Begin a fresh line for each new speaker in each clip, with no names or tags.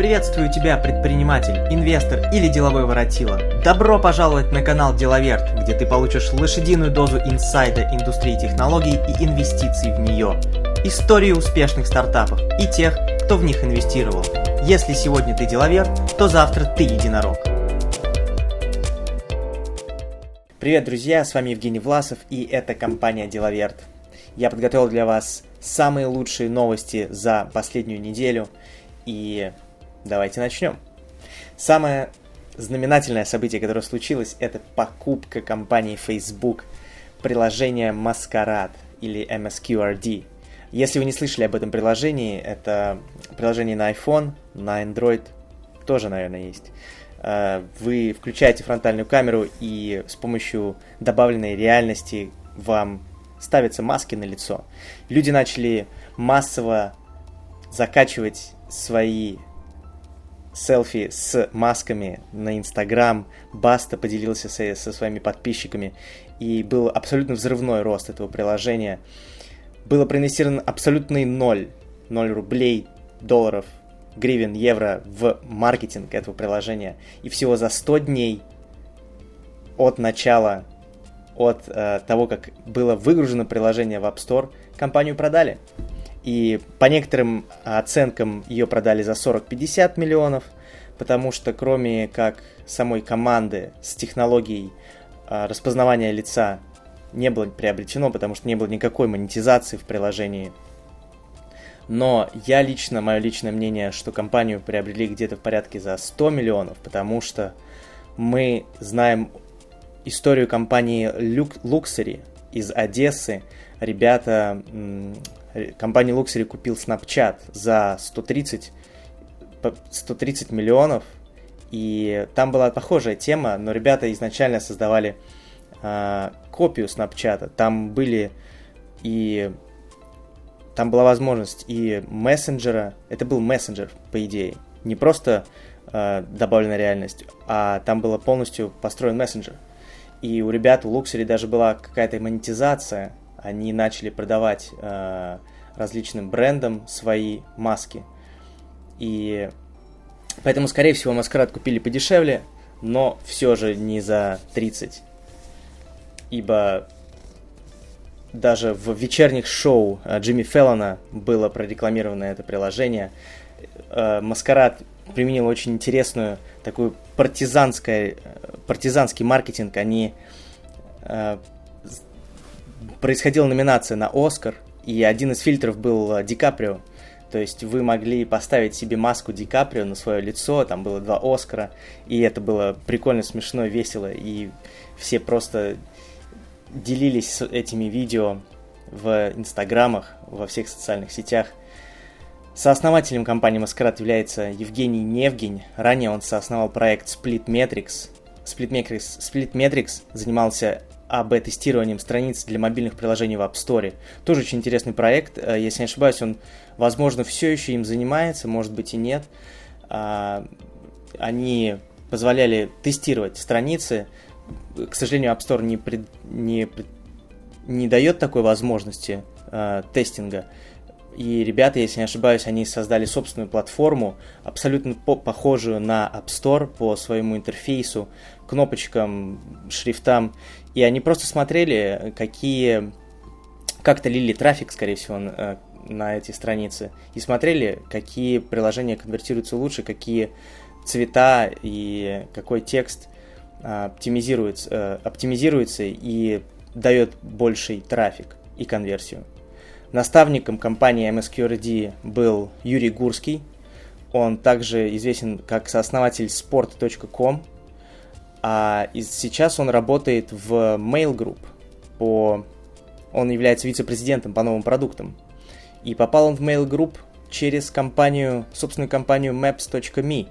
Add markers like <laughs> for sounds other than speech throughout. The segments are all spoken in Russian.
Приветствую тебя, предприниматель, инвестор или деловой воротила. Добро пожаловать на канал Деловерт, где ты получишь лошадиную дозу инсайда индустрии технологий и инвестиций в нее. Истории успешных стартапов и тех, кто в них инвестировал. Если сегодня ты деловер, то завтра ты единорог. Привет, друзья, с вами Евгений Власов и это компания Деловерт. Я подготовил для вас самые лучшие новости за последнюю неделю и Давайте начнем. Самое знаменательное событие, которое случилось, это покупка компании Facebook приложения Masquerade или MSQRD. Если вы не слышали об этом приложении, это приложение на iPhone, на Android тоже, наверное, есть. Э, вы включаете фронтальную камеру и с помощью добавленной реальности вам ставятся маски на лицо. Люди начали массово закачивать свои селфи с масками на Инстаграм. Баста поделился со, со своими подписчиками. И был абсолютно взрывной рост этого приложения. Было проинвестировано абсолютный ноль. Ноль рублей, долларов, гривен, евро в маркетинг этого приложения. И всего за 100 дней от начала, от э, того, как было выгружено приложение в App Store, компанию продали. И по некоторым оценкам ее продали за 40-50 миллионов, потому что кроме как самой команды с технологией а, распознавания лица не было приобретено, потому что не было никакой монетизации в приложении. Но я лично, мое личное мнение, что компанию приобрели где-то в порядке за 100 миллионов, потому что мы знаем историю компании Luxury из Одессы. Ребята компания Luxury купил Snapchat за 130, 130 миллионов, и там была похожая тема, но ребята изначально создавали э, копию Snapchat. Там были и там была возможность и мессенджера, это был мессенджер, по идее, не просто э, добавленная реальность, а там было полностью построен мессенджер. И у ребят, у Luxury даже была какая-то монетизация, они начали продавать э, различным брендам свои маски. И поэтому, скорее всего, маскарад купили подешевле, но все же не за 30. Ибо даже в вечерних шоу э, Джимми Феллона было прорекламировано это приложение. Э, маскарад применил очень интересную такую партизанская, э, партизанский маркетинг. Они происходила номинация на Оскар, и один из фильтров был э, Ди Каприо. То есть вы могли поставить себе маску Ди Каприо на свое лицо, там было два Оскара, и это было прикольно, смешно, весело, и все просто делились этими видео в инстаграмах, во всех социальных сетях. Сооснователем компании Masquerade является Евгений Невгень. Ранее он соосновал проект Split Metrics. Split Metrics, Split Metrics занимался АБ-тестированием страниц для мобильных приложений в App Store. Тоже очень интересный проект. Э, если не ошибаюсь, он, возможно, все еще им занимается, может быть и нет. А, они позволяли тестировать страницы. К сожалению, App Store не, пред, не, не дает такой возможности э, тестинга. И ребята, если не ошибаюсь, они создали собственную платформу, абсолютно по похожую на App Store по своему интерфейсу, кнопочкам, шрифтам. И они просто смотрели, какие... Как-то лили трафик, скорее всего, на, на эти страницы. И смотрели, какие приложения конвертируются лучше, какие цвета и какой текст а, оптимизируется, э, оптимизируется и дает больший трафик и конверсию. Наставником компании MSQRD был Юрий Гурский. Он также известен как сооснователь sport.com, а сейчас он работает в Mail Group. По... Он является вице-президентом по новым продуктам. И попал он в Mail Group через компанию, собственную компанию Maps.me.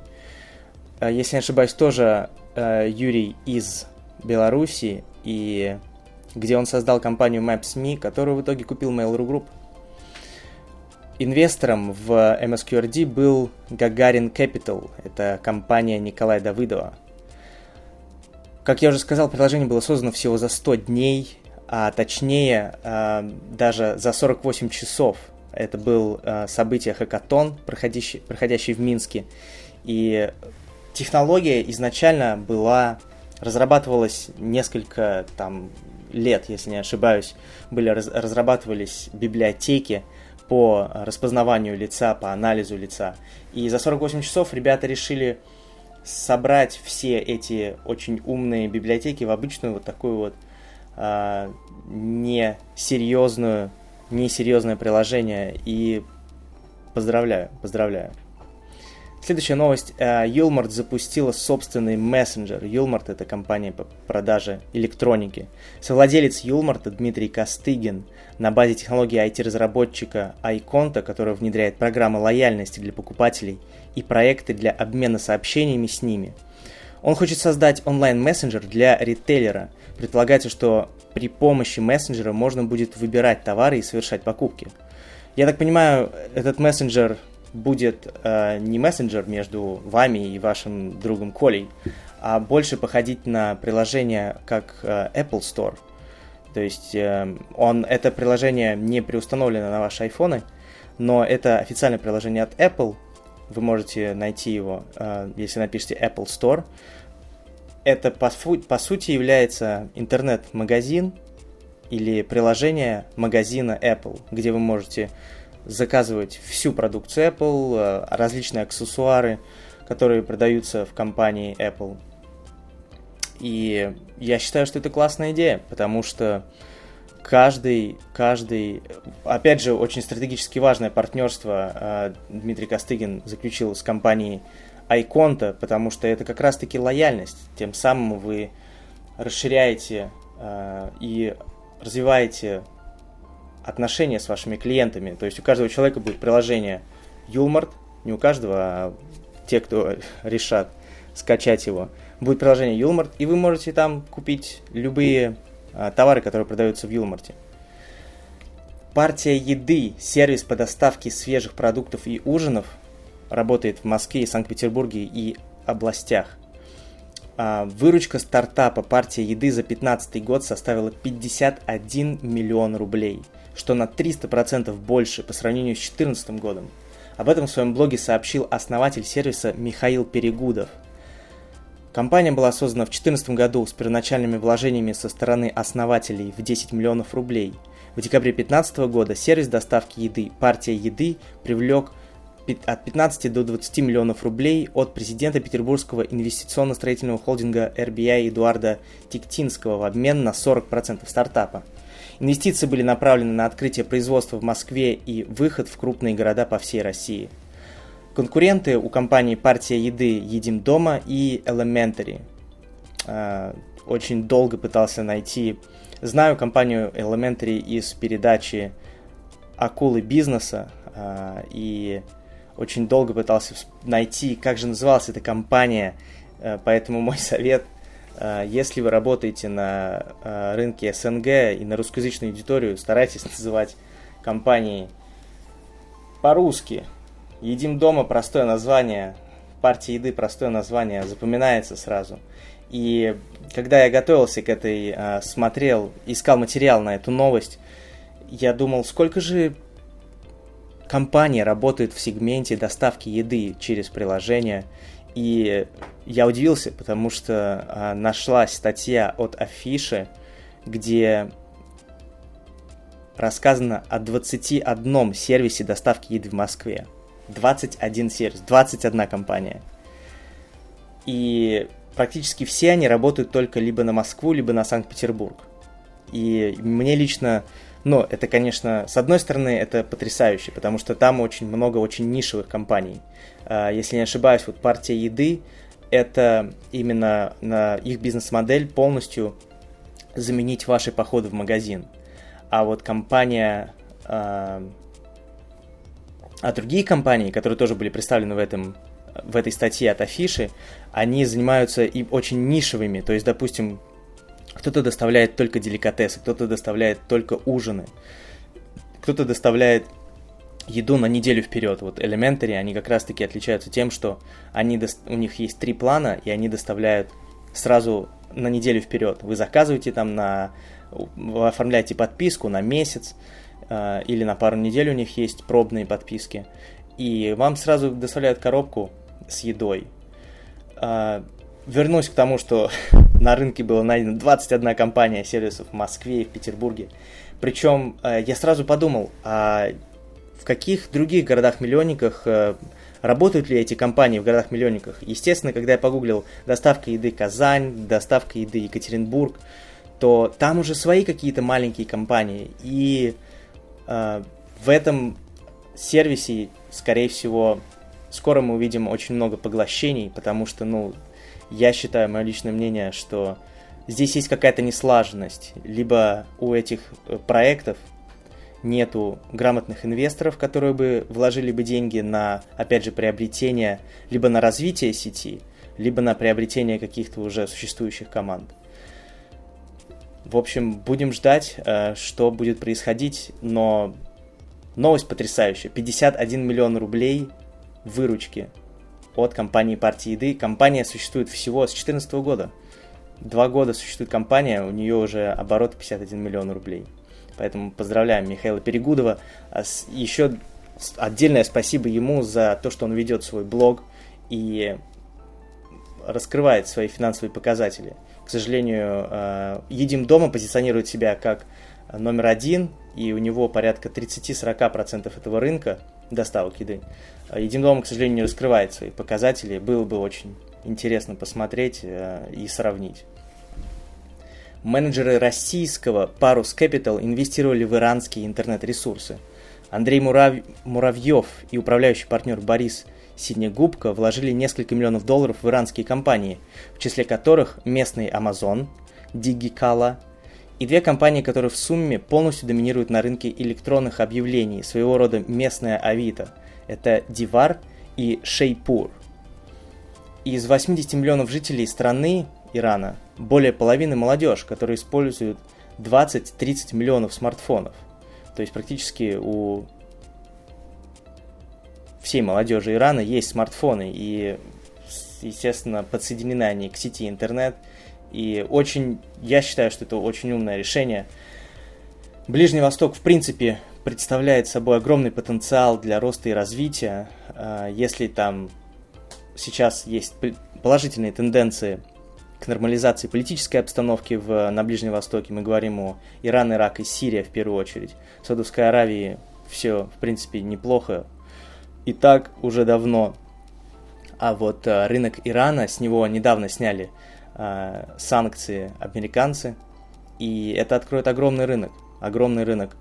А, если не ошибаюсь, тоже э, Юрий из Беларуси и где он создал компанию Maps.me, которую в итоге купил Mail.ru Group. Инвестором в MSQRD был Гагарин Capital, это компания Николая Давыдова. Как я уже сказал, приложение было создано всего за 100 дней, а точнее а, даже за 48 часов Это был э, событие Хакатон, проходящий, проходящий в Минске. И технология изначально была, разрабатывалась несколько там лет, если не ошибаюсь, были раз, разрабатывались библиотеки по распознаванию лица, по анализу лица. И за 48 часов ребята решили собрать все эти очень умные библиотеки в обычную вот такую вот э, несерьезную, несерьезное приложение. И поздравляю, поздравляю. Следующая новость. Юлмарт запустила собственный мессенджер. Юлмарт – это компания по продаже электроники. Совладелец Юлмарта Дмитрий Костыгин на базе технологии IT-разработчика iConta, которая внедряет программы лояльности для покупателей и проекты для обмена сообщениями с ними. Он хочет создать онлайн-мессенджер для ритейлера. Предполагается, что при помощи мессенджера можно будет выбирать товары и совершать покупки. Я так понимаю, этот мессенджер будет э, не мессенджер между вами и вашим другом Колей, а больше походить на приложение как э, Apple Store. То есть э, он, это приложение не преустановлено на ваши айфоны, но это официальное приложение от Apple. Вы можете найти его, э, если напишите Apple Store. Это по, по сути является интернет-магазин или приложение магазина Apple, где вы можете заказывать всю продукцию Apple, э, различные аксессуары, которые продаются в компании Apple. И я считаю, что это классная идея, потому что каждый, каждый, опять же, очень стратегически важное партнерство э, Дмитрий Костыгин заключил с компанией Айконта, потому что это как раз-таки лояльность. Тем самым вы расширяете э, и развиваете отношения с вашими клиентами. То есть у каждого человека будет приложение Юлмарт, не у каждого, а те, кто <laughs> решат скачать его. Будет приложение Юлмарт, и вы можете там купить любые а, товары, которые продаются в Юлмарте. Партия еды, сервис по доставке свежих продуктов и ужинов, работает в Москве Санкт-Петербурге и областях. А, выручка стартапа «Партия еды» за 2015 год составила 51 миллион рублей – что на 300% больше по сравнению с 2014 годом. Об этом в своем блоге сообщил основатель сервиса Михаил Перегудов. Компания была создана в 2014 году с первоначальными вложениями со стороны основателей в 10 миллионов рублей. В декабре 2015 года сервис доставки еды «Партия еды» привлек от 15 до 20 миллионов рублей от президента Петербургского инвестиционно-строительного холдинга RBI Эдуарда Тиктинского в обмен на 40% стартапа. Инвестиции были направлены на открытие производства в Москве и выход в крупные города по всей России. Конкуренты у компании «Партия еды» «Едим дома» и «Elementary». А, очень долго пытался найти... Знаю компанию Elementary из передачи «Акулы бизнеса» а, и очень долго пытался найти, как же называлась эта компания, а, поэтому мой совет – Э, если вы работаете на э, рынке СНГ и на русскоязычную аудиторию, старайтесь называть компании по-русски. Едим дома простое название, партия еды простое название, запоминается сразу. И когда я готовился к этой, э, смотрел, искал материал на эту новость, я думал, сколько же компаний работает в сегменте доставки еды через приложение – и я удивился, потому что а, нашлась статья от Афиши, где рассказано о 21 сервисе доставки еды в Москве. 21 сервис, 21 компания. И практически все они работают только либо на Москву, либо на Санкт-Петербург. И мне лично, ну, это, конечно, с одной стороны, это потрясающе, потому что там очень много очень нишевых компаний. А, если не ошибаюсь, вот партия еды это именно на их бизнес-модель полностью заменить ваши походы в магазин. А вот компания, а, а другие компании, которые тоже были представлены в этом в этой статье от Афиши, они занимаются и очень нишевыми. То есть, допустим, кто-то доставляет только деликатесы, кто-то доставляет только ужины, кто-то доставляет еду на неделю вперед. Вот Elementary, они как раз-таки отличаются тем, что они, до... у них есть три плана, и они доставляют сразу на неделю вперед. Вы заказываете там на... Вы оформляете подписку на месяц, э, или на пару недель у них есть пробные подписки, и вам сразу доставляют коробку с едой. Э, вернусь к тому, что <laughs> на рынке было найдено 21 компания сервисов в Москве и в Петербурге. Причем э, я сразу подумал, а в каких других городах-миллионниках э, работают ли эти компании в городах-миллионниках? Естественно, когда я погуглил доставка еды Казань, доставка еды Екатеринбург, то там уже свои какие-то маленькие компании. И э, в этом сервисе, скорее всего, скоро мы увидим очень много поглощений, потому что, ну, я считаю, мое личное мнение, что здесь есть какая-то неслаженность. Либо у этих э, проектов нету грамотных инвесторов, которые бы вложили бы деньги на, опять же, приобретение, либо на развитие сети, либо на приобретение каких-то уже существующих команд. В общем, будем ждать, э, что будет происходить, но новость потрясающая. 51 миллион рублей выручки от компании партии еды. Компания существует всего с 2014 года. Два года существует компания, у нее уже оборот 51 миллион рублей. Поэтому поздравляем Михаила Перегудова. А Еще отдельное спасибо ему за то, что он ведет свой блог и раскрывает свои финансовые показатели. К сожалению, э, Едим дома позиционирует себя как номер один, и у него порядка 30-40% этого рынка доставок еды. Едим дома, к сожалению, не раскрывает свои показатели. Было бы очень интересно посмотреть э, и сравнить. Менеджеры российского Parus Capital инвестировали в иранские интернет-ресурсы. Андрей Мурав... Муравьев и управляющий партнер Борис Синегубко вложили несколько миллионов долларов в иранские компании, в числе которых местный Amazon, Digicala и две компании, которые в сумме полностью доминируют на рынке электронных объявлений, своего рода местная Авито. Это Дивар и Шейпур. Из 80 миллионов жителей страны Ирана более половины молодежь, которые используют 20-30 миллионов смартфонов. То есть практически у всей молодежи Ирана есть смартфоны, и, естественно, подсоединены они к сети интернет. И очень, я считаю, что это очень умное решение. Ближний Восток, в принципе, представляет собой огромный потенциал для роста и развития. А, если там сейчас есть положительные тенденции к нормализации политической обстановки в, на Ближнем Востоке, мы говорим о Иран, Ирак и Сирия в первую очередь. В Саудовской Аравии все, в принципе, неплохо. И так уже давно. А вот э, рынок Ирана, с него недавно сняли санкции американцы. И это откроет огромный рынок. Огромный рынок.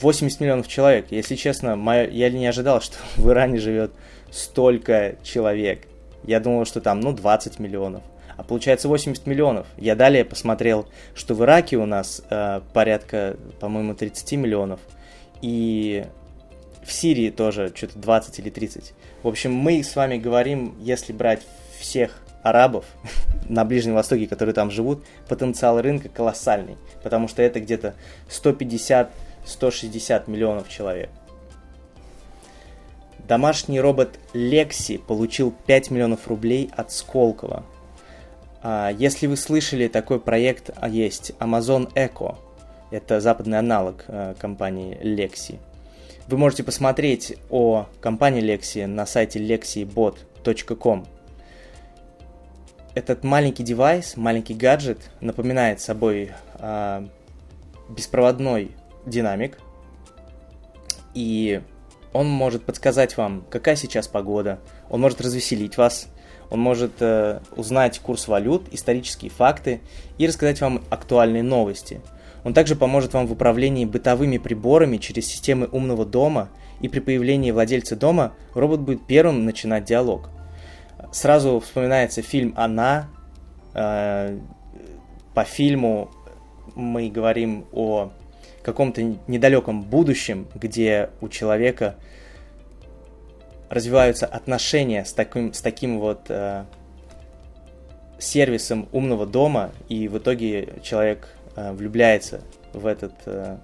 80 миллионов человек. Если честно, моя, я не ожидал, <laughs> что в Иране живет столько человек. Я думал, что там, ну, 20 миллионов. А получается 80 миллионов. Я далее посмотрел, что в Ираке у нас э, порядка, по-моему, 30 миллионов. И в Сирии тоже что-то 20 или 30. В общем, мы с вами говорим, если брать всех арабов <laughs> на Ближнем Востоке, которые там живут, потенциал рынка колоссальный. Потому что это где-то 150 160 миллионов человек. Домашний робот Lexi получил 5 миллионов рублей от Сколково. А, если вы слышали, такой проект есть Amazon Echo. Это западный аналог а, компании Lexi. Вы можете посмотреть о компании Lexi на сайте lexibot.com. Этот маленький девайс, маленький гаджет напоминает собой э, беспроводной динамик, и он может подсказать вам, какая сейчас погода, он может развеселить вас, он может э, узнать курс валют, исторические факты и рассказать вам актуальные новости. Он также поможет вам в управлении бытовыми приборами через системы умного дома, и при появлении владельца дома робот будет первым начинать диалог. Сразу вспоминается фильм «Она». Э, по фильму мы говорим о каком-то недалеком будущем, где у человека развиваются отношения с таким, с таким вот э, сервисом умного дома, и в итоге человек э, влюбляется в этот э,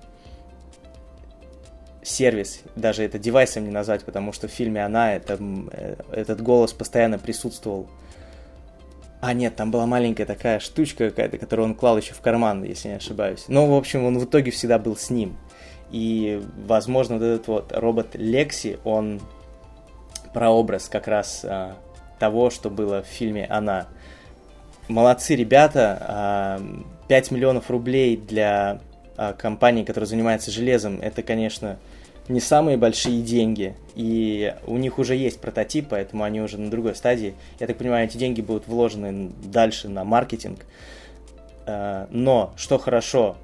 сервис, даже это девайсом не назвать, потому что в фильме она, это, э, этот голос постоянно присутствовал а, нет, там была маленькая такая штучка какая-то, которую он клал еще в карман, если не ошибаюсь. Но, в общем, он в итоге всегда был с ним. И, возможно, вот этот вот робот Лекси, он прообраз как раз а, того, что было в фильме «Она». Молодцы ребята, а, 5 миллионов рублей для компании, которая занимается железом, это, конечно, не самые большие деньги, и у них уже есть прототип, поэтому они уже на другой стадии. Я так понимаю, эти деньги будут вложены дальше на маркетинг. А, но, что хорошо,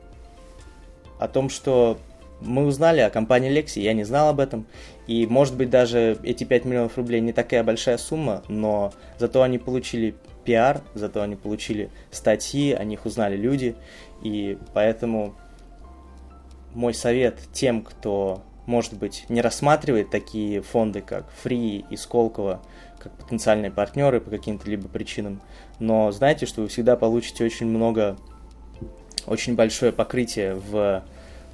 о том, что мы узнали о компании Lexi, я не знал об этом, и может быть даже эти 5 миллионов рублей не такая большая сумма, но зато они получили пиар, зато они получили статьи, о них узнали люди, и поэтому мой совет тем, кто, может быть, не рассматривает такие фонды, как Free и Сколково, как потенциальные партнеры по каким-то либо причинам, но знаете, что вы всегда получите очень много, очень большое покрытие в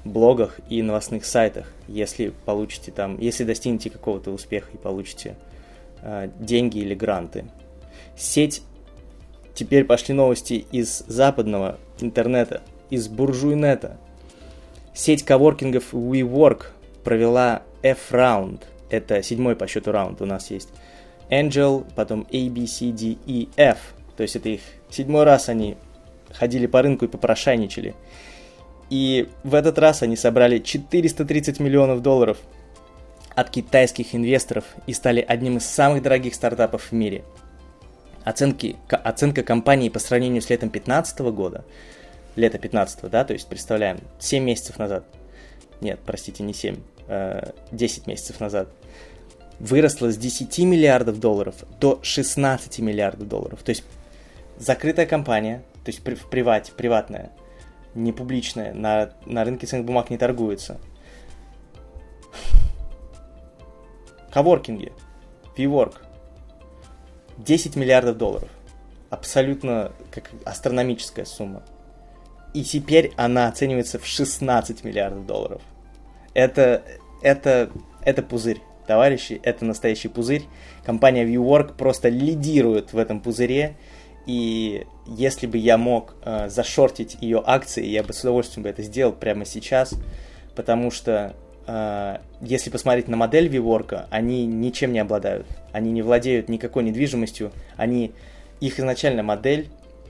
блогах и новостных сайтах, если получите там, если достигнете какого-то успеха и получите э, деньги или гранты. Сеть Теперь пошли новости из западного интернета, из буржуйнета. Сеть коворкингов WeWork провела F-раунд. Это седьмой по счету раунд у нас есть. Angel, потом A, B, C, D, E, F. То есть это их седьмой раз они ходили по рынку и попрошайничали. И в этот раз они собрали 430 миллионов долларов от китайских инвесторов и стали одним из самых дорогих стартапов в мире – оценки, оценка компании по сравнению с летом 2015 года, лето 15 да, то есть представляем, 7 месяцев назад, нет, простите, не 7, 10 э, месяцев назад, выросла с 10 миллиардов долларов до 16 миллиардов долларов. То есть закрытая компания, то есть в привате, приватная, не публичная, на, на рынке ценных бумаг не торгуется. Коворкинги, WeWork, 10 миллиардов долларов. Абсолютно как астрономическая сумма. И теперь она оценивается в 16 миллиардов долларов. Это, это, это пузырь, товарищи, это настоящий пузырь. Компания ViewWork просто лидирует в этом пузыре. И если бы я мог э, зашортить ее акции, я бы с удовольствием бы это сделал прямо сейчас, потому что Э, если посмотреть на модель Виворка, они ничем не обладают. Они не владеют никакой недвижимостью. Они, их изначально модель,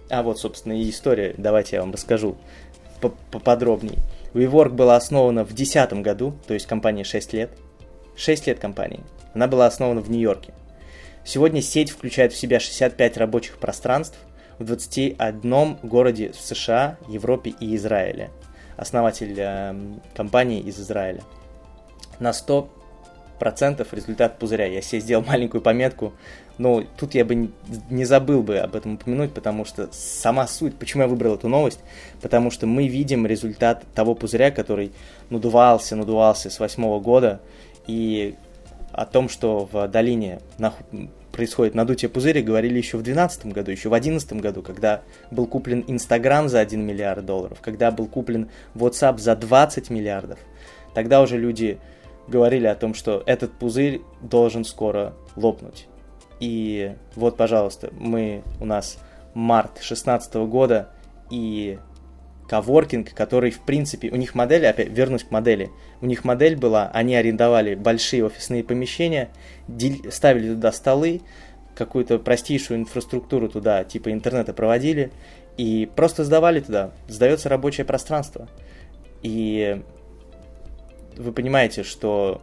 а вот, собственно, и история, давайте я вам расскажу поподробнее. WeWork была основана в 2010 году, то есть компания 6 лет. 6 лет компании. Она была основана в Нью-Йорке. Сегодня сеть включает в себя 65 рабочих пространств в 21 городе в США, Европе и Израиле. Основатель э, компании из Израиля на 100% результат пузыря. Я себе сделал маленькую пометку, но тут я бы не забыл бы об этом упомянуть, потому что сама суть, почему я выбрал эту новость, потому что мы видим результат того пузыря, который надувался, надувался с восьмого года, и о том, что в долине происходит надутие пузыря, говорили еще в 2012 году, еще в 2011 году, когда был куплен Инстаграм за 1 миллиард долларов, когда был куплен WhatsApp за 20 миллиардов. Тогда уже люди говорили о том, что этот пузырь должен скоро лопнуть. И вот, пожалуйста, мы у нас март 2016 года и коворкинг, который, в принципе, у них модель, опять вернусь к модели, у них модель была, они арендовали большие офисные помещения, ставили туда столы, какую-то простейшую инфраструктуру туда, типа интернета проводили, и просто сдавали туда, сдается рабочее пространство. И вы понимаете, что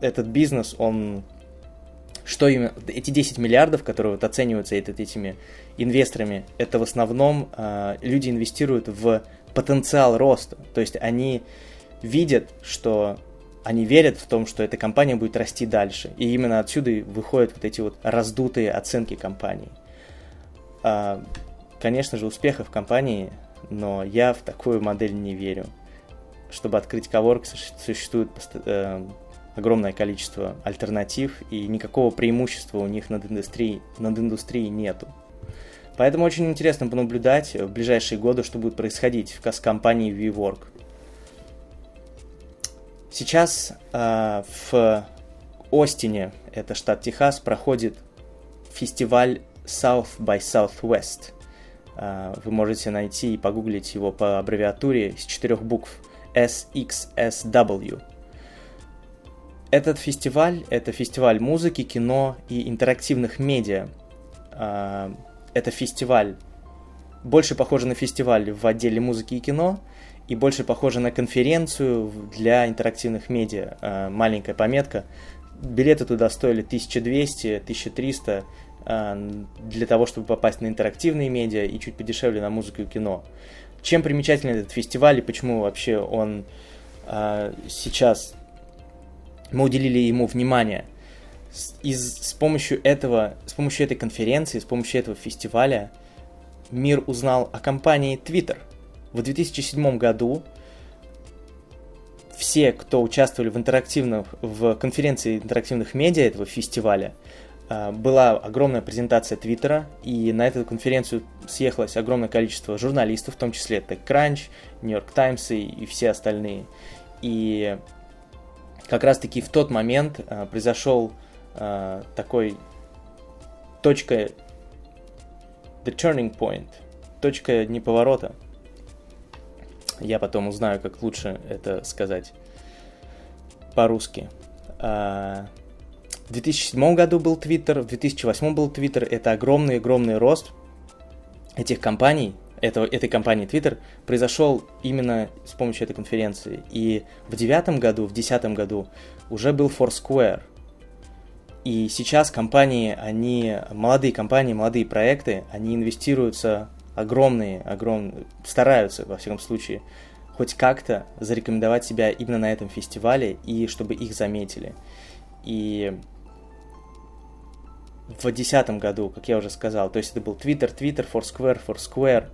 этот бизнес, он что именно эти 10 миллиардов, которые вот оцениваются этими инвесторами, это в основном э, люди инвестируют в потенциал роста. То есть они видят, что они верят в том, что эта компания будет расти дальше. И именно отсюда выходят вот эти вот раздутые оценки компании. А, конечно же, успехов компании, но я в такую модель не верю чтобы открыть коворк, существует э, огромное количество альтернатив, и никакого преимущества у них над индустрией, над индустрией нету. Поэтому очень интересно понаблюдать в ближайшие годы, что будет происходить в компании WeWork. Сейчас э, в Остине, это штат Техас, проходит фестиваль South by Southwest. Э, вы можете найти и погуглить его по аббревиатуре из четырех букв SXSW. Этот фестиваль – это фестиваль музыки, кино и интерактивных медиа. А, это фестиваль, больше похоже на фестиваль в отделе музыки и кино, и больше похоже на конференцию для интерактивных медиа. А, маленькая пометка. Билеты туда стоили 1200, 1300 а, для того, чтобы попасть на интерактивные медиа и чуть подешевле на музыку и кино. Чем примечателен этот фестиваль и почему вообще он сейчас мы уделили ему внимание. И с помощью этого, с помощью этой конференции, с помощью этого фестиваля мир узнал о компании Twitter. В 2007 году все, кто участвовали в интерактивных, в конференции интерактивных медиа этого фестиваля, а, была огромная презентация Твиттера, и на эту конференцию съехалось огромное количество журналистов, в том числе TechCrunch, New York Times и, и все остальные. И как раз-таки в тот момент э, произошел э, такой точка the turning point, точка неповорота. Я потом узнаю, как лучше это сказать по-русски. Э, в 2007 году был Twitter, в 2008 был Twitter. Это огромный-огромный рост этих компаний, этого, этой компании Twitter произошел именно с помощью этой конференции. И в девятом году, в десятом году уже был Foursquare. И сейчас компании, они, молодые компании, молодые проекты, они инвестируются огромные, огромные, стараются, во всяком случае, хоть как-то зарекомендовать себя именно на этом фестивале и чтобы их заметили. И в 2010 году, как я уже сказал. То есть это был Twitter, Twitter, Foursquare, Foursquare.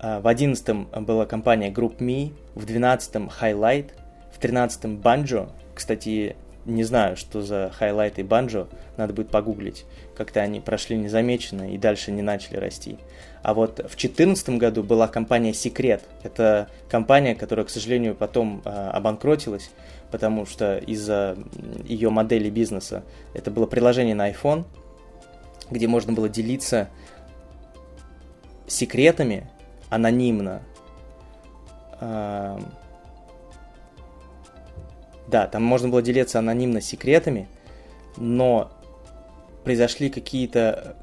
А, в 2011 была компания GroupMe, в 2012 Highlight, в 2013 Banjo. Кстати, не знаю, что за Highlight и Banjo, надо будет погуглить. Как-то они прошли незамеченно и дальше не начали расти. А вот в 2014 году была компания Secret. Это компания, которая, к сожалению, потом э, обанкротилась, потому что из-за ее модели бизнеса. Это было приложение на iPhone, где можно было делиться секретами анонимно. Да, там можно было делиться анонимно секретами, но произошли какие-то...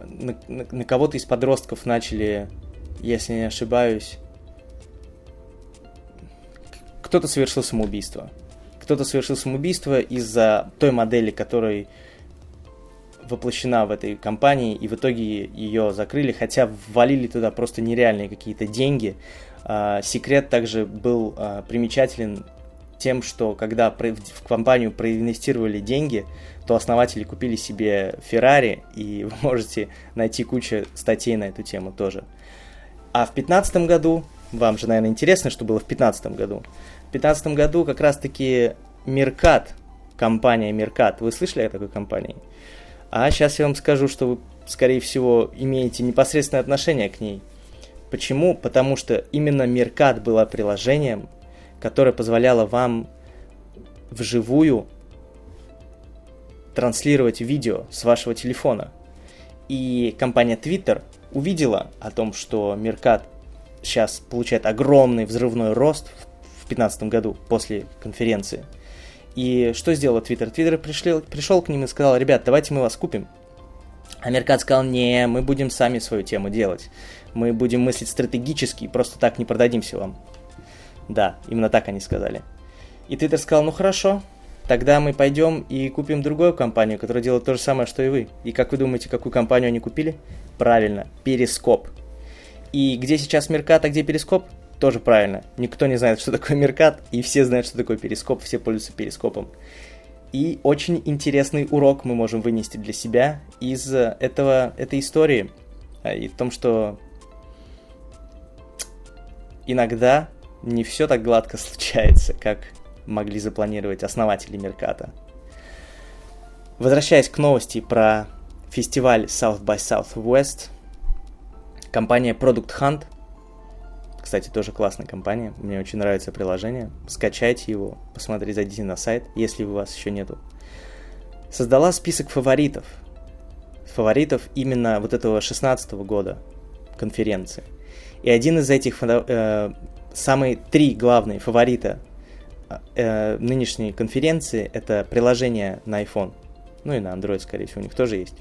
На, на, на кого-то из подростков начали, если не ошибаюсь, кто-то совершил самоубийство. Кто-то совершил самоубийство из-за той модели, которой воплощена в этой компании, и в итоге ее закрыли, хотя ввалили туда просто нереальные какие-то деньги. А, секрет также был а, примечателен тем, что когда в компанию проинвестировали деньги, то основатели купили себе Феррари, и <laughs> вы можете найти кучу статей на эту тему тоже. А в 2015 году, вам же, наверное, интересно, что было в 2015 году. В 2015 году как раз-таки Меркат, компания Меркат, вы слышали о такой компании? А сейчас я вам скажу, что вы, скорее всего, имеете непосредственное отношение к ней. Почему? Потому что именно Меркат было приложением, которое позволяло вам вживую транслировать видео с вашего телефона. И компания Twitter увидела о том, что Меркат сейчас получает огромный взрывной рост в 2015 году после конференции – и что сделал Твиттер? Твиттер пришел, к ним и сказал, ребят, давайте мы вас купим. Американ сказал, не, мы будем сами свою тему делать. Мы будем мыслить стратегически, просто так не продадимся вам. Да, именно так они сказали. И Твиттер сказал, ну хорошо, тогда мы пойдем и купим другую компанию, которая делает то же самое, что и вы. И как вы думаете, какую компанию они купили? Правильно, Перископ. И где сейчас Меркат, а где Перископ? Тоже правильно. Никто не знает, <laughs> что такое Меркат, и все знают, что такое перископ, все пользуются перископом. И очень интересный урок мы можем вынести для себя из этого, этой истории. А, и в том, что иногда не все так гладко <laughs> случается, как могли запланировать основатели Мерката. Возвращаясь к новости про фестиваль South by Southwest, компания Product Hunt кстати, тоже классная компания. Мне очень нравится приложение. Скачайте его, посмотрите, зайдите на сайт, если у вас еще нету. Создала список фаворитов. Фаворитов именно вот этого 16 года конференции. И один из этих э, самые три главные фаворита э, нынешней конференции это приложение на iPhone, ну и на Android, скорее всего, у них тоже есть.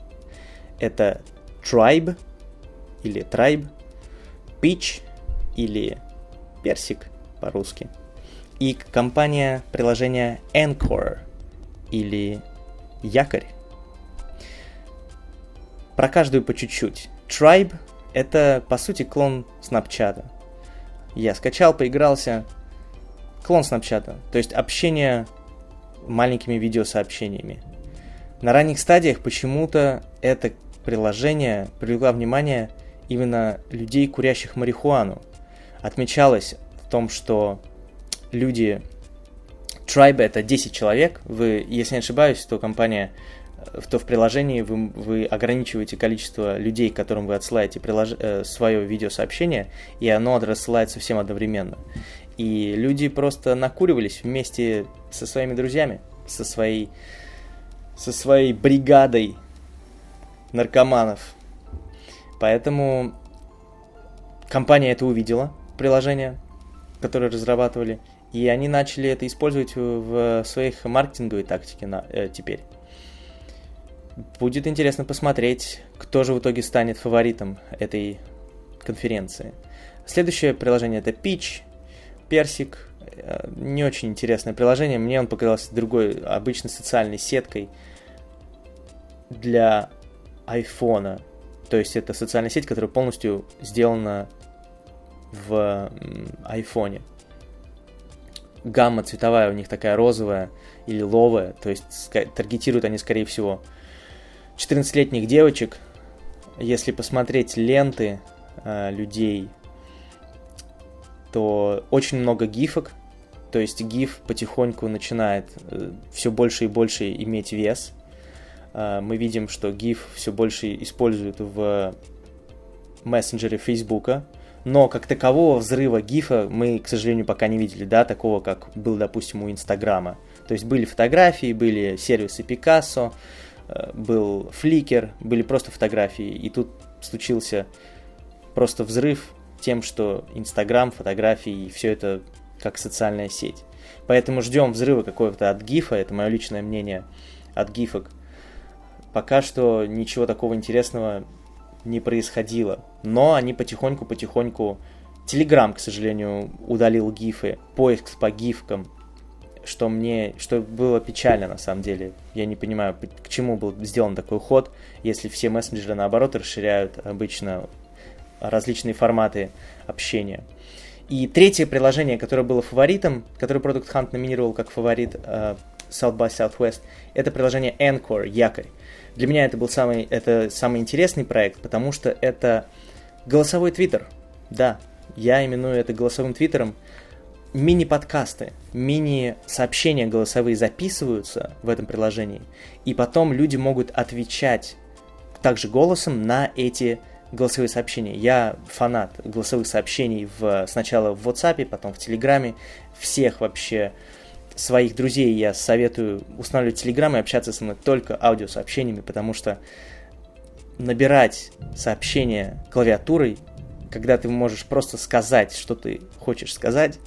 Это Tribe или Tribe, Peach или Персик по-русски. И компания приложения Anchor или Якорь. Про каждую по чуть-чуть. Tribe — это, по сути, клон Снапчата. Я скачал, поигрался. Клон Снапчата. То есть общение маленькими видеосообщениями. На ранних стадиях почему-то это приложение привлекло внимание именно людей, курящих марихуану. Отмечалось в том, что люди... Tribe это 10 человек. Вы, если не ошибаюсь, то компания то в приложении вы, вы ограничиваете количество людей, которым вы отсылаете прилож... э, свое видеосообщение, и оно рассылается всем одновременно. И люди просто накуривались вместе со своими друзьями, со своей, со своей бригадой наркоманов. Поэтому компания это увидела, приложение, которое разрабатывали, и они начали это использовать в своих маркетинговой тактике на, э, теперь. Будет интересно посмотреть, кто же в итоге станет фаворитом этой конференции. Следующее приложение это Pitch, Персик. Э, не очень интересное приложение. Мне он показался другой, обычной социальной сеткой для айфона. То есть это социальная сеть, которая полностью сделана в айфоне. Гамма цветовая у них такая розовая или лиловая, то есть таргетируют они, скорее всего, 14-летних девочек, если посмотреть ленты э, людей, то очень много гифок, то есть гиф потихоньку начинает э, все больше и больше иметь вес. Э, мы видим, что гиф все больше используют в мессенджере Фейсбука, но как такового взрыва гифа мы, к сожалению, пока не видели, да, такого, как был, допустим, у Инстаграма. То есть были фотографии, были сервисы Пикассо, Э, был фликер, были просто фотографии, и тут случился просто взрыв тем, что Инстаграм, фотографии и все это как социальная сеть. Поэтому ждем взрыва какого-то от гифа, это мое личное мнение, от гифок. Пока что ничего такого интересного не происходило. Но они потихоньку-потихоньку... Телеграм, к сожалению, удалил гифы. Поиск по гифкам что мне, что было печально на самом деле. Я не понимаю, к чему был сделан такой ход, если все мессенджеры наоборот расширяют обычно различные форматы общения. И третье приложение, которое было фаворитом, которое Product Hunt номинировал как фаворит uh, South by Southwest, это приложение Anchor, якорь. Для меня это был самый, это самый интересный проект, потому что это голосовой твиттер. Да, я именую это голосовым твиттером, мини-подкасты, мини-сообщения голосовые записываются в этом приложении, и потом люди могут отвечать также голосом на эти голосовые сообщения. Я фанат голосовых сообщений в, сначала в WhatsApp, потом в Телеграме. Всех вообще своих друзей я советую устанавливать Телеграм и общаться со мной только аудиосообщениями, потому что набирать сообщения клавиатурой, когда ты можешь просто сказать, что ты хочешь сказать,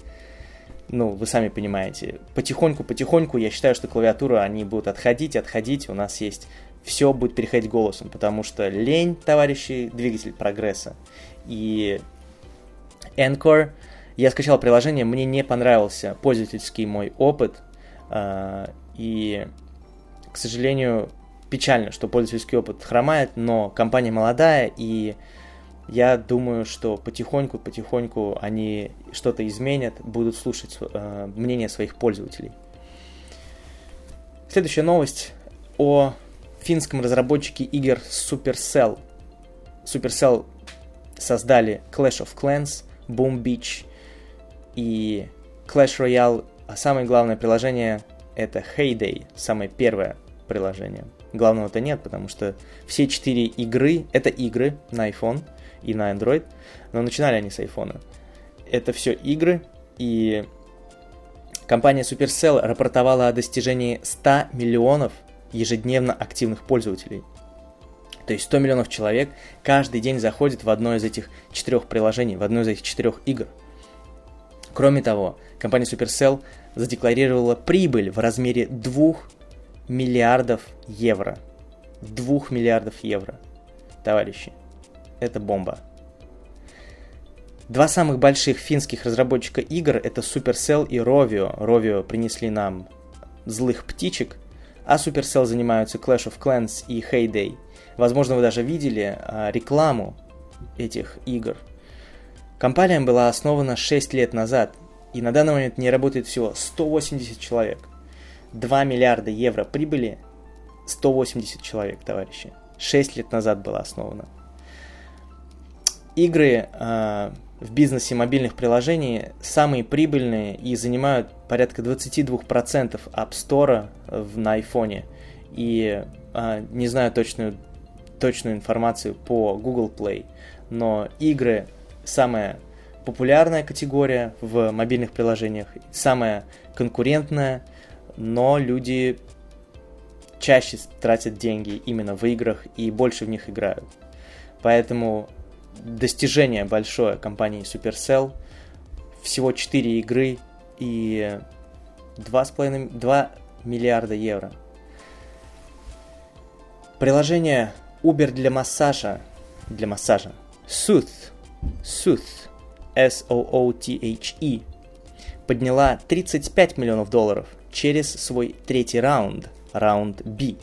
ну, вы сами понимаете, потихоньку-потихоньку я считаю, что клавиатура, они будут отходить, отходить, у нас есть все будет переходить голосом, потому что лень, товарищи, двигатель прогресса. И Anchor, я скачал приложение, мне не понравился пользовательский мой опыт, а, и, к сожалению, печально, что пользовательский опыт хромает, но компания молодая, и я думаю, что потихоньку-потихоньку они что-то изменят, будут слушать э, мнение своих пользователей. Следующая новость о финском разработчике игр Supercell. Supercell создали Clash of Clans, Boom Beach и Clash Royale, а самое главное приложение это Heyday, самое первое приложение. Главного-то нет, потому что все четыре игры — это игры на iPhone — и на Android, но начинали они с iPhone. Это все игры, и компания Supercell рапортовала о достижении 100 миллионов ежедневно активных пользователей. То есть 100 миллионов человек каждый день заходит в одно из этих четырех приложений, в одно из этих четырех игр. Кроме того, компания Supercell задекларировала прибыль в размере 2 миллиардов евро. 2 миллиардов евро. Товарищи, это бомба. Два самых больших финских разработчика игр это Supercell и Rovio. Rovio принесли нам злых птичек, а Supercell занимаются Clash of Clans и Heyday. Возможно, вы даже видели а, рекламу этих игр. Компания была основана 6 лет назад, и на данный момент не работает всего 180 человек. 2 миллиарда евро прибыли, 180 человек, товарищи. 6 лет назад была основана. Игры э, в бизнесе мобильных приложений самые прибыльные и занимают порядка 22% App Store в, на iPhone. И э, не знаю точную, точную информацию по Google Play, но игры самая популярная категория в мобильных приложениях, самая конкурентная, но люди чаще тратят деньги именно в играх и больше в них играют. Поэтому достижение большое компании Supercell. Всего 4 игры и 2,5 2 миллиарда евро. Приложение Uber для массажа, для массажа, Sooth, Sooth, S-O-O-T-H-E, подняла 35 миллионов долларов через свой третий раунд, раунд B.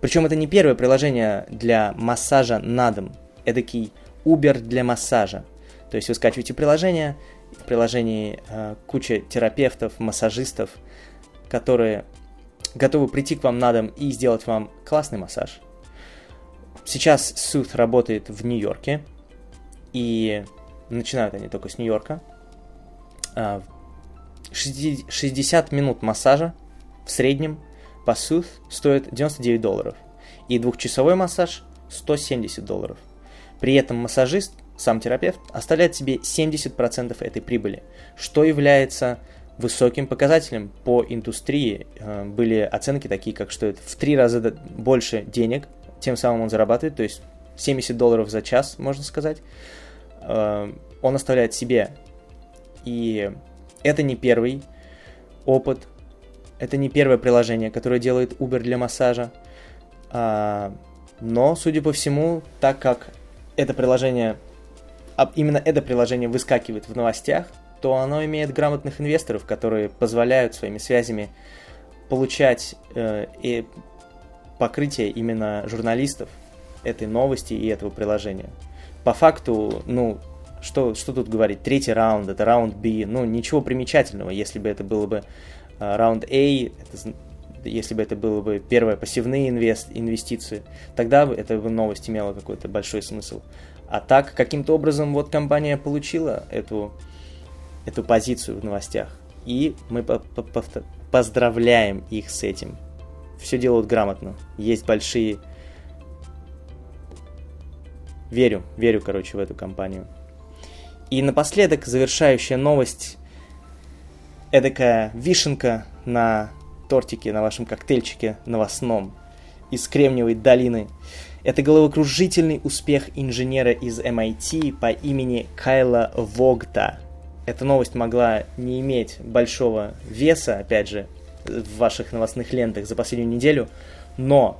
Причем это не первое приложение для массажа на дом, эдакий Uber для массажа. То есть вы скачиваете приложение, в приложении э, куча терапевтов, массажистов, которые готовы прийти к вам на дом и сделать вам классный массаж. Сейчас суд работает в Нью-Йорке, и начинают они только с Нью-Йорка. 60 а, минут массажа в среднем по суд стоит 99 долларов, и двухчасовой массаж 170 долларов. При этом массажист, сам терапевт, оставляет себе 70% этой прибыли, что является высоким показателем по индустрии. Э, были оценки такие, как что это в три раза больше денег, тем самым он зарабатывает, то есть 70 долларов за час, можно сказать, э, он оставляет себе. И это не первый опыт, это не первое приложение, которое делает Uber для массажа. А, но, судя по всему, так как это приложение, а именно это приложение выскакивает в новостях, то оно имеет грамотных инвесторов, которые позволяют своими связями получать э, и покрытие именно журналистов этой новости и этого приложения. По факту, ну, что, что тут говорить, третий раунд, это раунд B, ну, ничего примечательного, если бы это было бы э, раунд A, это, если бы это было бы первые пассивные инвест, инвестиции, тогда эта бы новость имела какой-то большой смысл. А так, каким-то образом вот компания получила эту, эту позицию в новостях. И мы по -по поздравляем их с этим. Все делают грамотно. Есть большие... Верю, верю, короче, в эту компанию. И напоследок, завершающая новость. Эдакая вишенка на тортике, на вашем коктейльчике новостном из Кремниевой долины. Это головокружительный успех инженера из MIT по имени Кайла Вогта. Эта новость могла не иметь большого веса, опять же, в ваших новостных лентах за последнюю неделю, но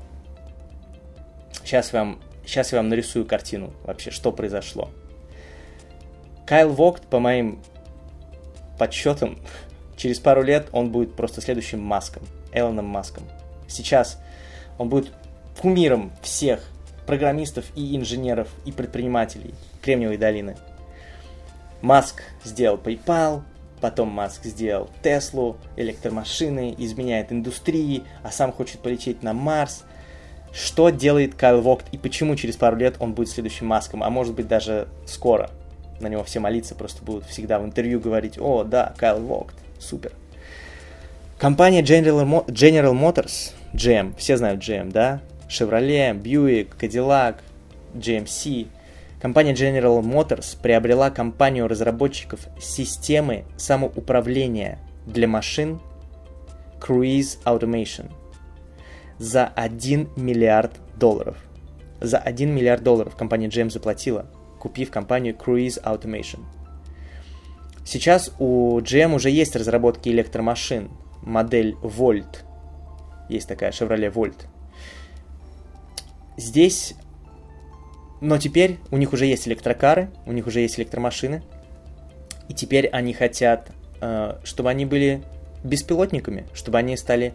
сейчас, вам, сейчас я вам нарисую картину вообще, что произошло. Кайл Вогт, по моим подсчетам, через пару лет он будет просто следующим Маском, Элоном Маском. Сейчас он будет кумиром всех программистов и инженеров и предпринимателей Кремниевой долины. Маск сделал PayPal, потом Маск сделал Теслу, электромашины, изменяет индустрии, а сам хочет полететь на Марс. Что делает Кайл Вогт и почему через пару лет он будет следующим Маском, а может быть даже скоро. На него все молиться просто будут всегда в интервью говорить, о, да, Кайл Вогт, супер. Компания General, General Motors, GM, все знают GM, да? Chevrolet, Buick, Cadillac, GMC. Компания General Motors приобрела компанию разработчиков системы самоуправления для машин Cruise Automation за 1 миллиард долларов. За 1 миллиард долларов компания GM заплатила, купив компанию Cruise Automation. Сейчас у GM уже есть разработки электромашин, модель Volt. Есть такая Chevrolet Volt. Здесь... Но теперь у них уже есть электрокары, у них уже есть электромашины. И теперь они хотят, э, чтобы они были беспилотниками, чтобы они стали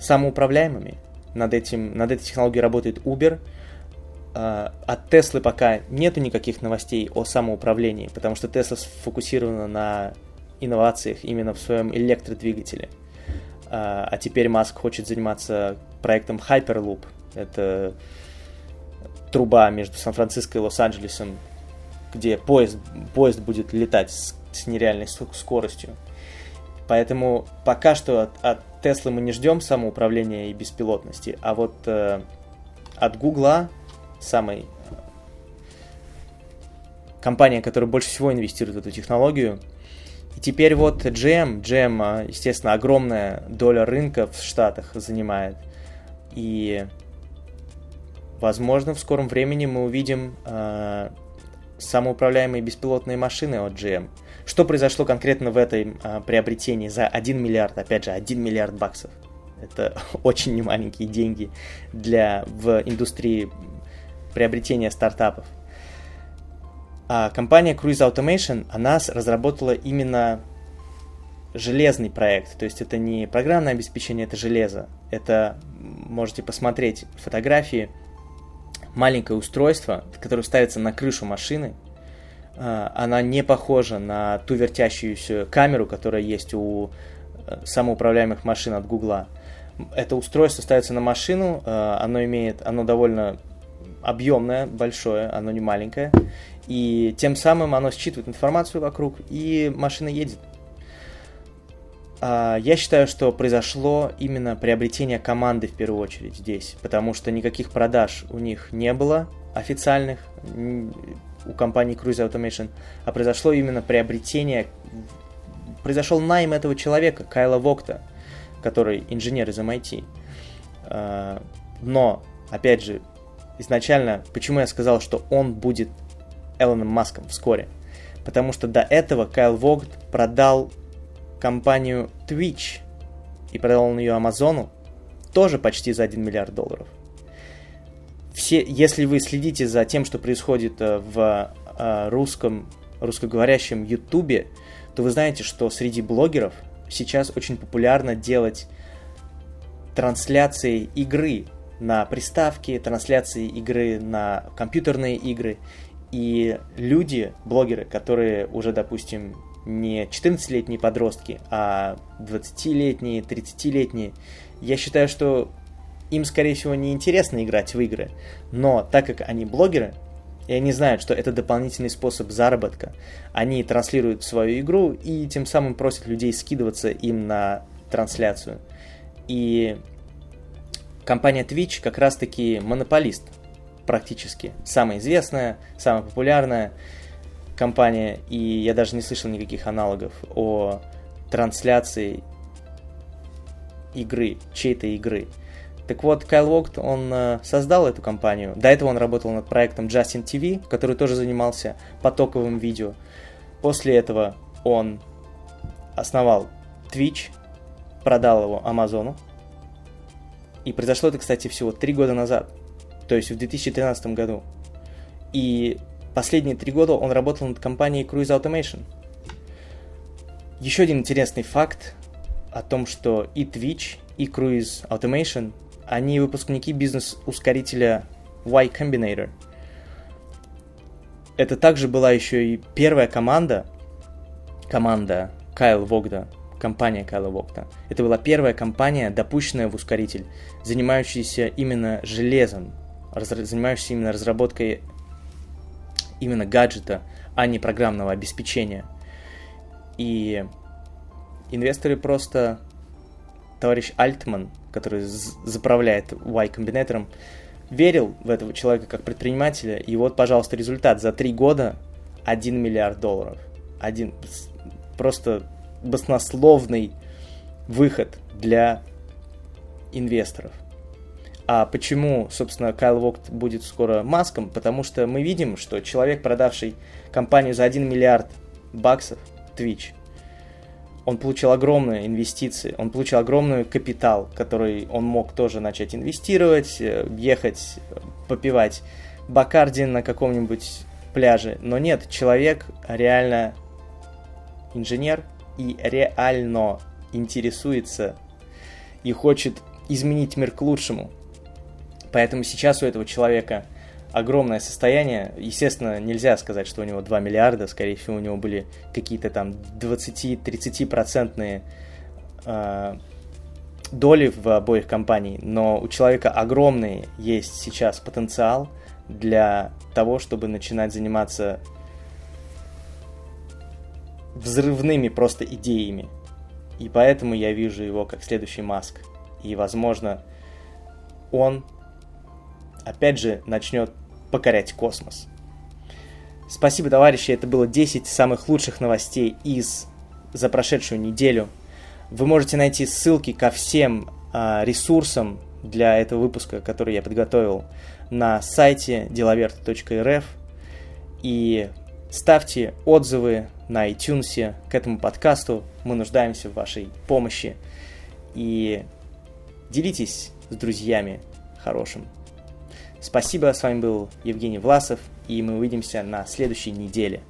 самоуправляемыми. Над, этим, над этой технологией работает Uber. Э, от Теслы пока нету никаких новостей о самоуправлении, потому что Тесла сфокусирована на инновациях именно в своем электродвигателе. Э, а теперь Маск хочет заниматься проектом Hyperloop. Это труба между Сан-Франциско и Лос-Анджелесом, где поезд, поезд будет летать с, с нереальной скоростью. Поэтому пока что от Теслы мы не ждем самоуправления и беспилотности, а вот э, от Гугла, самой компания, которая больше всего инвестирует в эту технологию, и теперь вот GM, GM, естественно, огромная доля рынка в Штатах занимает. И Возможно, в скором времени мы увидим э, самоуправляемые беспилотные машины от GM. Что произошло конкретно в этой э, приобретении за 1 миллиард, опять же, 1 миллиард баксов? Это <laughs> очень немаленькие деньги для, в индустрии приобретения стартапов. А компания Cruise Automation, она разработала именно железный проект, то есть это не программное обеспечение, это железо. Это, можете посмотреть фотографии, маленькое устройство, которое ставится на крышу машины. А, она не похожа на ту вертящуюся камеру, которая есть у э, самоуправляемых машин от Гугла. Это устройство ставится на машину, э, оно имеет, оно довольно объемное, большое, оно не маленькое, и тем самым оно считывает информацию вокруг, и машина едет. А, я считаю, что произошло именно приобретение команды в первую очередь здесь, потому что никаких продаж у них не было официальных у компании Cruise Automation, а произошло именно приобретение, произошел найм этого человека, Кайла Вокта, который инженер из MIT. А, но, опять же, изначально, почему я сказал, что он будет Элоном Маском вскоре? Потому что до этого Кайл Вогт продал компанию Twitch и продал он ее Амазону тоже почти за 1 миллиард долларов. Все, если вы следите за тем, что происходит э, в э, русском, русскоговорящем Ютубе, то вы знаете, что среди блогеров сейчас очень популярно делать трансляции игры на приставке, трансляции игры на компьютерные игры. И люди, блогеры, которые уже, допустим, не 14-летние подростки, а 20-летние, 30-летние. Я считаю, что им, скорее всего, не интересно играть в игры, но так как они блогеры, и они знают, что это дополнительный способ заработка, они транслируют свою игру и тем самым просят людей скидываться им на трансляцию. И компания Twitch как раз-таки монополист практически. Самая известная, самая популярная компания, и я даже не слышал никаких аналогов о трансляции игры, чьей-то игры. Так вот, Кайл Вогт, он э, создал эту компанию. До этого он работал над проектом Justin TV, который тоже занимался потоковым видео. После этого он основал Twitch, продал его Амазону. И произошло это, кстати, всего три года назад. То есть в 2013 году. И Последние три года он работал над компанией Cruise Automation. Еще один интересный факт о том, что и Twitch, и Cruise Automation, они выпускники бизнес-ускорителя Y Combinator. Это также была еще и первая команда, команда Кайл Вогда, компания Кайла Вогда. Это была первая компания, допущенная в ускоритель, занимающаяся именно железом, занимающаяся именно разработкой именно гаджета, а не программного обеспечения. И инвесторы просто... Товарищ Альтман, который заправляет Y комбинатором, верил в этого человека как предпринимателя, и вот, пожалуйста, результат за три года 1 миллиард долларов. Один просто баснословный выход для инвесторов. А почему, собственно, Кайл Вогт будет скоро маском? Потому что мы видим, что человек, продавший компанию за 1 миллиард баксов, Twitch. Он получил огромные инвестиции, он получил огромный капитал, который он мог тоже начать инвестировать, э, ехать, попивать Бакарди на каком-нибудь пляже. Но нет, человек реально инженер и реально интересуется и хочет изменить мир к лучшему. Поэтому сейчас у этого человека огромное состояние. Естественно, нельзя сказать, что у него 2 миллиарда, скорее всего, у него были какие-то там 20-30 процентные э, доли в обоих компаний, но у человека огромный есть сейчас потенциал для того, чтобы начинать заниматься взрывными просто идеями. И поэтому я вижу его как следующий Маск. И, возможно, он, опять же, начнет покорять космос. Спасибо, товарищи, это было 10 самых лучших новостей из за прошедшую неделю. Вы можете найти ссылки ко всем э, ресурсам для этого выпуска, который я подготовил, на сайте деловер.рф. И ставьте отзывы на iTunes к этому подкасту. Мы нуждаемся в вашей помощи. И делитесь с друзьями хорошим. Спасибо, с вами был Евгений Власов, и мы увидимся на следующей неделе.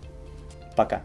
Пока.